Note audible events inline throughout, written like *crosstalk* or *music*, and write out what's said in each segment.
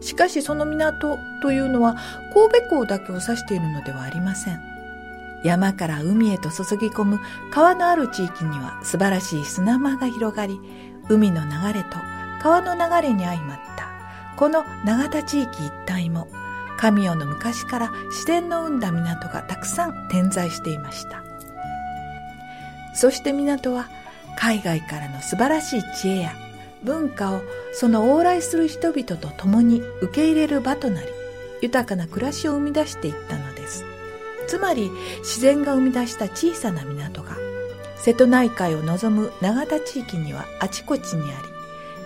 しかしその港というのは神戸港だけを指しているのではありません。山から海へと注ぎ込む川のある地域には素晴らしい砂間が広がり海の流れと川の流れに相まった。この永田地域一帯も神代の昔から自然の生んだ港がたくさん点在していました。そして港は海外からの素晴らしい知恵や文化をその往来する人々と共に受け入れる場となり豊かな暮らしを生み出していったのです。つまり自然が生み出した小さな港が瀬戸内海を望む永田地域にはあちこちにあ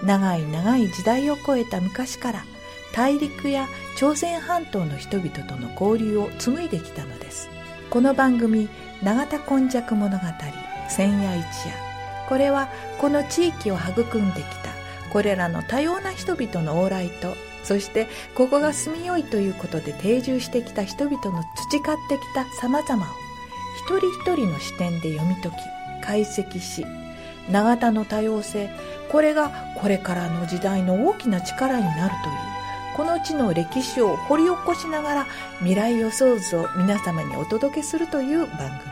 り長い長い時代を超えた昔から大陸や朝鮮半島の人々との交流を紡いできたのです。この番組「永田今昔物語千夜一夜」これはこの地域を育んできたこれらの多様な人々の往来とそしてここが住みよいということで定住してきた人々の培ってきた様々を一人一人の視点で読み解き解析し永田の多様性これがこれからの時代の大きな力になるというこの地の歴史を掘り起こしながら未来予想図を皆様にお届けするという番組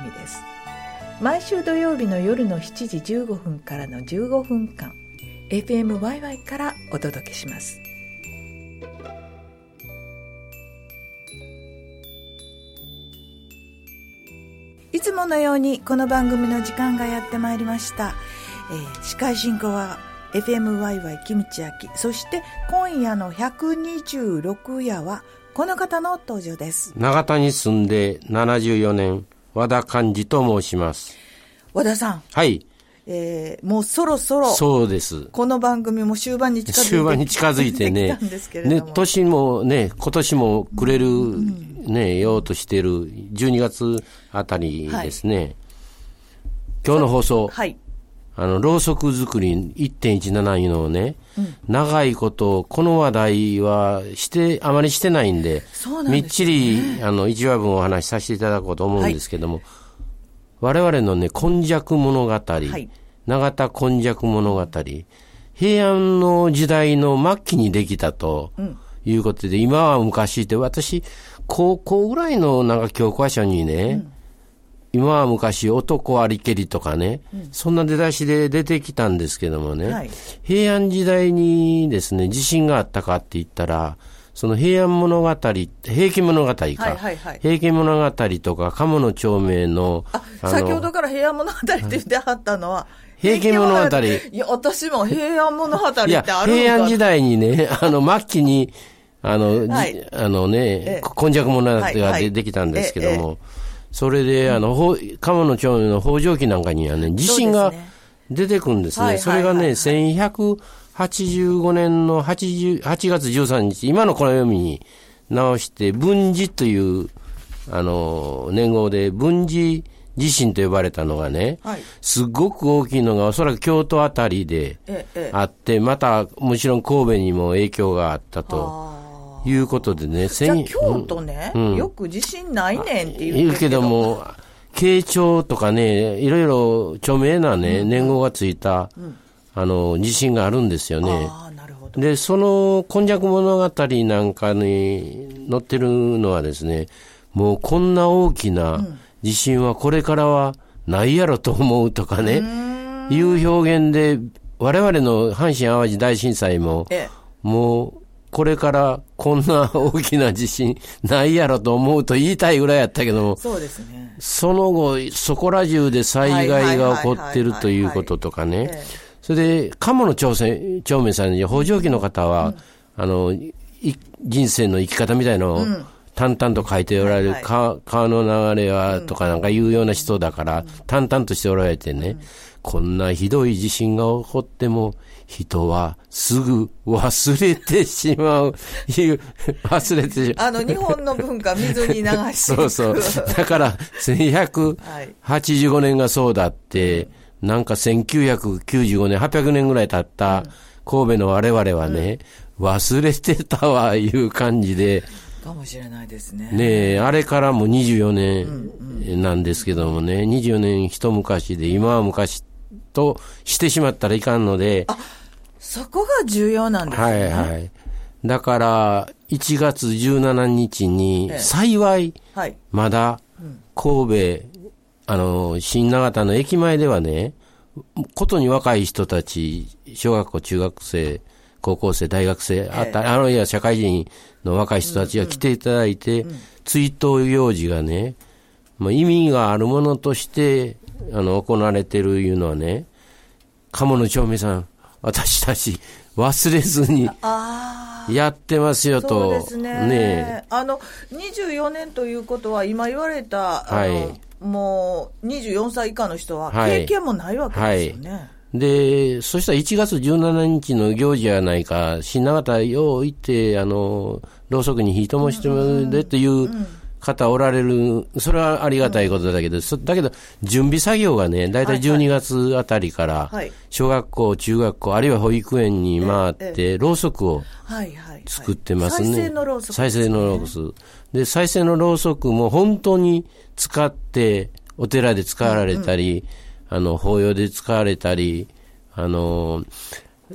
毎週土曜日の夜の7時15分からの15分間 FMYY からお届けします。いつものようにこの番組の時間がやってまいりました、えー、司会進行は FMYY キムチ焼きそして今夜の126夜はこの方の登場です。長田に住んで74年。和田寛治と申します。和田さん。はい。えー、もうそろそろそうです。この番組も終盤に近づいて終盤に近づいてね *laughs* ね年もね今年もくれる、ね、ようとしてる12月あたりですね、はい、今日の放送、はい、あの、ろうそく作り1.17いうのをね、うん、長いこと、この話題はして、あまりしてないんで、んですね。みっちり、あの、一話分お話しさせていただこうと思うんですけども、我々のね、今昔物語、はい。永田今昔物語、平安の時代の末期にできたということで、今は昔って、私、高校ぐらいのなんか教科書にね、今は昔男ありけりとかね、そんな出だしで出てきたんですけどもね、はい。平安時代にですね、地震があったかって言ったら、その平安物語、平家物語か、はいはいはい。平家物語とか鴨の町名の、あの先ほどから平安物語って言ってはったのは、平家物語。いや、私も平安物語ってあるいやのか、平安時代にね、あの、末期に、あの、じはい。あのねえ、今昔物語がでできたんですけどえも、それで、あの、鴨の町の北条記なんかにはね、地震が出てくるんですね。それがね、はい1185年の80 8月13日、今のこの読みに直して、文治という、あの、年号で、文治地震と呼ばれたのがね、はい。すごく大きいのが、おそらく京都あたりで、あって、また、もちろん神戸にも影響があったと。あいうことでね、じゃあ千京都ね、うん。よく地震ないねんって言う言うけども、慶長とかね、いろいろ著名なね、年号がついた、あの、地震があるんですよね。ああ、なるほど。で、その、今昔物語なんかに載ってるのはですね、もうこんな大きな地震はこれからはないやろと思うとかね、いう表現で、我々の阪神淡路大震災も、ええ。もう、これからこんな大きな地震ないやろと思うと言いたいぐらいやったけども、そうですね。その後、そこら中で災害が起こってるということとかね。それで、鴨の朝鮮、長明さんに、北条記の方は、あの、い人生の生き方みたいのを、淡々と書いておられる、はい川川の流れはとかなんかいうような人だから、淡々としておられてね、こんなひどい地震が起こっても、人はすぐ忘れてしまう、*laughs* いう、忘れてしまう。あの、日本の文化、水に流して。そうそう。だから、1185年がそうだって、なんか1995年、800年ぐらい経った神戸の我々はね、忘れてたわ、いう感じで、かもしれないですね。ねえ、あれからも24年なんですけどもね、24年一昔で、今は昔としてしまったらいかんので、そこが重要なんですね。はいはい。だから、1月17日にええ、幸い、はい。まだ、神戸、あの、新長田の駅前ではね、ことに若い人たち、小学校、中学生、高校生、大学生、あった、あの、いや、社会人の若い人たちが来ていただいて、追悼行事がね、まあ、意味があるものとして、あの、行われてるいうのはね、鴨の長明さん、私たち忘れずにあやってますよあ、そうと。ですね。ねあの、24年ということは、今言われた、はいもう、24歳以下の人は、はい経験もないわけですよね。で、そしたら1月17日の行事やないか、新長田よう行って、あの、ろうそくに火灯してもらうでっていう方おられる、それはありがたいことだけど、そだけど、準備作業がね、だいたい。12月あたりからはい、小学校、中学校、あるいは保育園に回って、ろうそくをはいはい、はい。作ってますね。再生のろうそく、再生のろうそく。で、再生のろうそくも本当に使って、お寺で使われたり、あの、法要で使われたり、あの、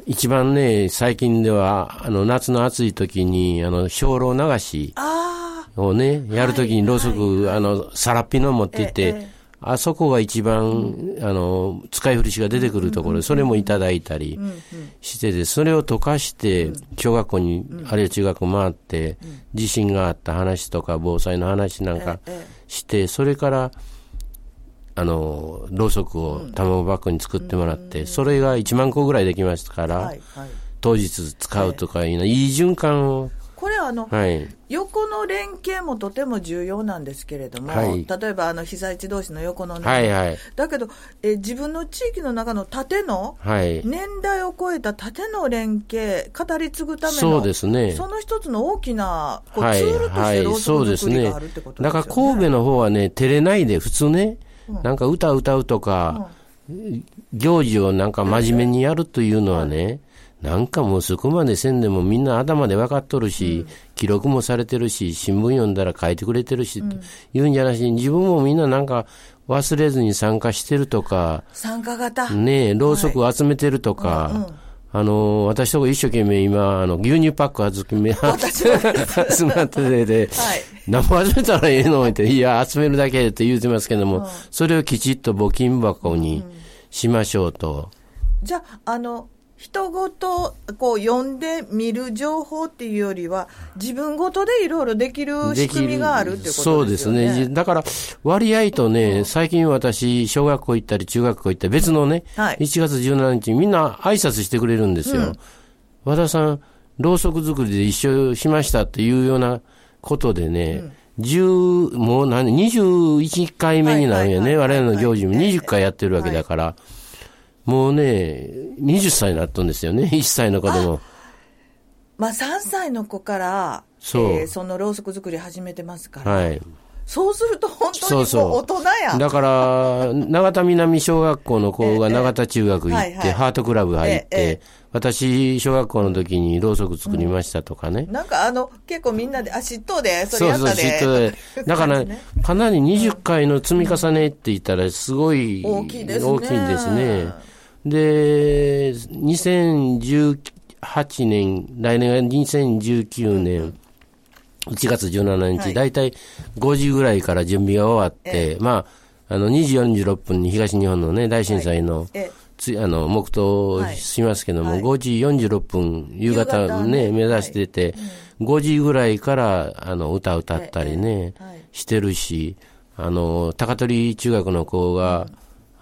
一番ね、最近では、あの、夏の暑い時に、あの、精霊流しあをね、やる時にろうそく、はい。あの、さらっぴの持って行って、ええあそこが一番、あの、使い古しが出てくるところで、それもいただいたりしてて、それを溶かして、小学校に、あるいは中学校回って、地震があった話とか、防災の話なんかええして、それから、あの、ろうそくを卵バッグに作ってもらって、それが1万個ぐらいできましたかあ、ら。当日使うとかいうのは、いい循環を、あの、はい。横の連携もとても重要なんですけれども、はい例えばあの被災地同士の横のね、はいはい。だけどえ、自分の地域の中の縦の、はい。年代を超えた縦の連携、語り継ぐための、そうですね。その一つの大きなこう、はい、ツールとしてろうそく作りがあるってことですよね。だから神戸の方はね、照れないで、普通ね、なんか歌歌うとか、行事をなんか真面目にやるというのはね、なんかもうそこまでせんでもみんな頭で分かっとるし、記録もされてるし、新聞読んだら書いてくれてるし、というんじゃなしに、自分もみんななんか忘れずに参加してるとか、参加型。ねえ、ろうそくを集めてるとか、あの、私とこ一生懸命今、あの、牛乳パック集め、*laughs* *laughs* 集まっててで、はい。何も集めたらええのって、いや、集めるだけって言うてますけども、それをきちっと募金箱にしましょうと。じゃあ、あの、人ごと、こう、読んで見る情報っていうよりは、自分ごとでいろいろできる仕組みがあるっていうことですよね。そうですね。だから、割合とね、最近私、小学校行ったり中学校行ったり、別のね、はい。1月17日にみんな挨拶してくれるんですよ。和田さん、ろうそく作りで一緒しましたっていうようなことでね、10、もう何、21回目になるんよね。はいはいはいはい我々の行事も20回やってるわけだから、もうね、20歳になったんですよね。1歳の子供。まあ、3歳の子から、そうえーそのろうそく作り始めてますから、はい。そうすると本当にそうそうもう大人や。だから、永田南小学校の子が永田中学行って、はいはいハートクラブ入って、ええ私、小学校の時にろうそく作りましたとかね。なんかあの、結構みんなで、あ、嫉妬で、そそうそう、れやったで。嫉妬で。だから、*laughs* ねかなり20回の積み重ねって言ったら、すごい大きいですね大きいですね。で、2018年、来年が2019年、1月17日、はい。だいたい5時ぐらいから準備が終わって、まあ、あの、2時46分に東日本のね、大震災の、えつあの、黙祷しますけども、はい。5時46分、夕方ね、ね目指してて、5時ぐらいから、あの、歌歌ったりね、してるし、あの、高取中学の子が、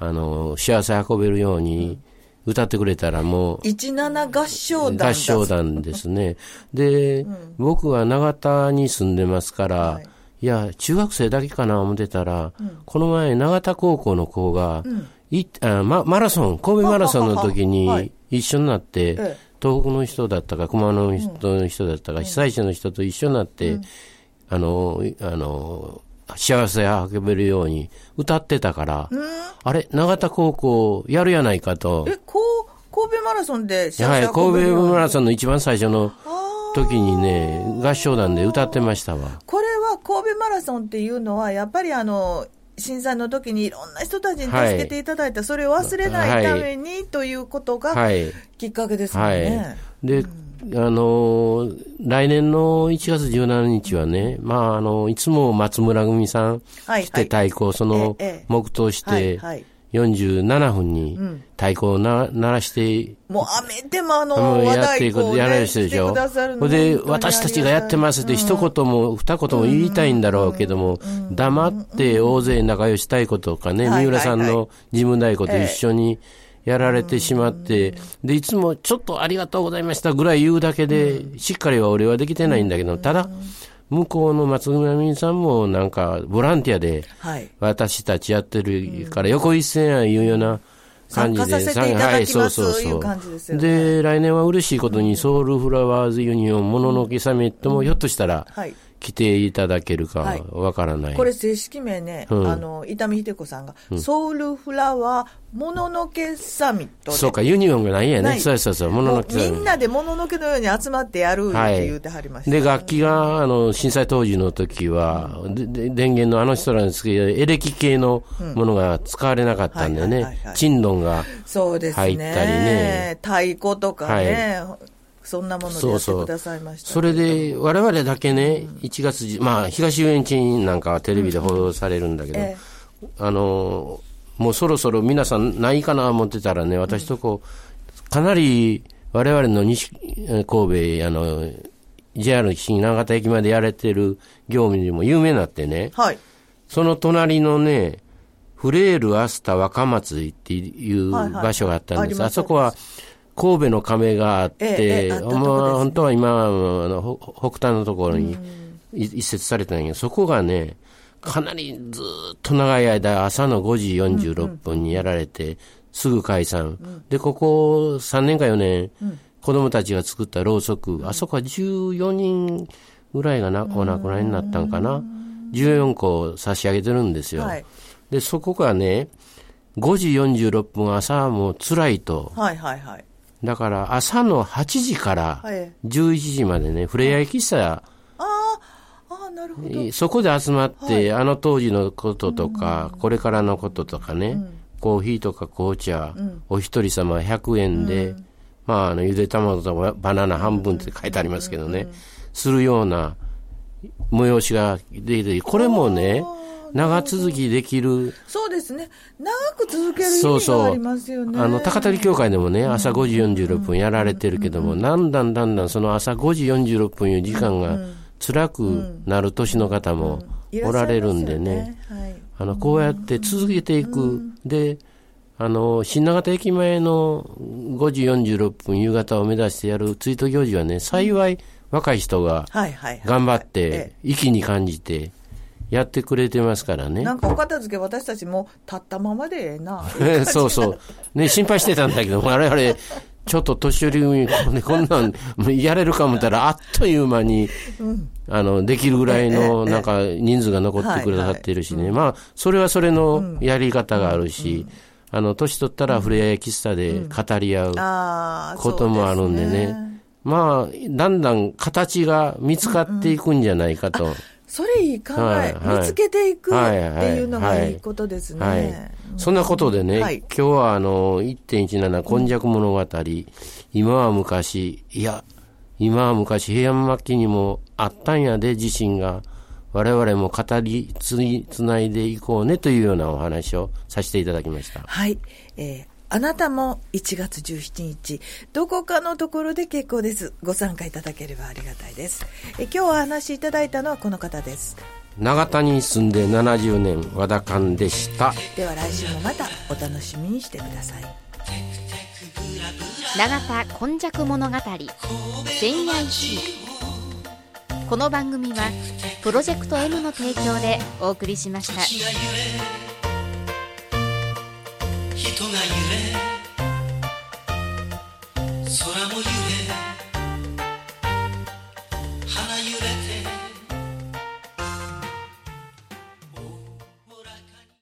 あの、幸せ運べるように、歌ってくれたらもう、17合唱団だ。合唱団ですね。*laughs* で、僕は永田に住んでますから、はい。い、や、中学生だけかな思ってたら、この前、永田高校の子が、いあまマラソン、神戸マラソンの時ははははい。に一緒になって、ええ。東北の人だったか、熊野の人の人だったか、被災者の人と一緒になって、あの、あの、幸せを運べるように歌ってたから、あれ、永田高校やるやないかと。え、こう、神戸マラソンで幸はい、せ運べるように？神戸マラソンの一番最初の時にね、合唱団で歌ってましたわ。これは神戸マラソンっていうのは、やっぱりあの、震災の時にいろんな人たちに助けていただいた、それを忘れないために、ということがはい。きっかけですもんはね。い。で、あのー来年の1月17日はね、まあ、あの、いつも松村組さんはい来て太鼓、そのええ、黙祷しはいて、はい。47分に太鼓をな鳴らして、もう雨でもあの、もう和やっていく、やられる人でしょ？してくださるのほんで、私たちがやってますって一言も二言も言いたいんだろうけども、黙って大勢仲良し太鼓とかね、はい三浦さんはいはの事務太鼓と一緒にやられてしまって、で、いつもちょっとありがとうございましたぐらい言うだけで、しっかりは俺はできてないんだけど、ただ、向こうの松村美さんもなんか、ボランティアで、はい。私たちやってるから、横一線やいうような感じで、はい、そうそうそう。でねで、来年は嬉しいことに、ソウルフラワーズユニオンもののけサミットも、ひょっとしたら、はい。来ていただけるかはいわからない。これ正式名ね、うんあの、伊丹秀子さんが、ソウルフラワーもののけサミットで。そうか、ユニオンがないんやね。そうそうそう、もののけみんなでもののけのように集まってやるってはい言うてはりました。で、楽器が、あの、震災当時の時は、でで電源のあの人らにつけ、エレキ系のものが使われなかったんだよねはいはいはいは。いチンドンが、そうですね。入ったりね太鼓とかね、そんなものでやってくださいましたけそど。れで、我々だけね、1月じ、まあ、東遊園地なんかはテレビで報道されるんだけど、えあの、もうそろそろ皆さんないかな思ってたらね、私とこう、かなり我々の西、え神戸、あの、JR 新長田駅までやれてる業務にも有名になってね、はい。その隣のね、フレールアスタ若松っていう場所があったんです。あそこは神戸の亀があって、まあ、本当は今、あのほ北端のところにい一設されてないけど、そこがね、かなりずっと長い間、朝の5時46分にやられて、すぐ解散。で、ここ3年か4年、子供たちが作ったろうそく、あそこは14人ぐらいがなお亡くなりになったんかな。14個差し上げてるんですよ。はい。で、そこがね、5時46分朝はもう辛いと。はいはいはい。だから朝の8時からはい。11時までね、ふれあい喫茶、ああ、ああ、なるほど。そこで集まって、あの当時のこととか、これからのこととかね、コーヒーとか紅茶、お一人様100円で、まあ、あの、ゆで卵とババナナ半分って書いてありますけどね、するような催しができて、これもね、長続きできる、そうですね。長く続ける意そうそう味がありますよね。あの、高取協会でもね、朝5時46分やられてるけども、だんだんだんだんその朝5時46分いう時間が辛くなる年の方もおられるんでね。あの、こうやって続けていく。で、あの、新長田駅前の5時46分夕方を目指してやる追悼行事はね、幸い若い人が。頑張っえて、息に感じてやってくれてますからね。なんかお片付け私たちも立ったままでええな。*laughs* そうそう。ね、心配してたんだけど、*laughs* 我々、ちょっと年寄り組、こ *laughs* んこんなんやれるか思ったら、あっという間に、あの、できるぐらいの、なんか、人数が残ってくださってるしね。まあ、それはそれのやり方があるし、あの、年取ったら、ふれあい喫茶で語り合うこともあるんでね。まあ、だんだん形が見つかっていくんじゃないかと。それいい考え、はいはい見つけていくってはいはいいうのがいいことですね。はい。そんなことでね、はい今日はあの、1.17今昔物語、今は昔、いや、今は昔平安末期にもあったんやで、地震が。我々も語りついつないでいこうねというようなお話をさせていただきました。はい。えーあなたも1月17日、どこかのところで結構です。ご参加いただければありがたいです。えー今日お話しいただいたのはこの方です。長田に住んで70年、和田勘でした。では来週もまたお楽しみにしてください。永田今昔物語千夜一夜この番組はプロジェクト M の提供でお送りしました空も揺れ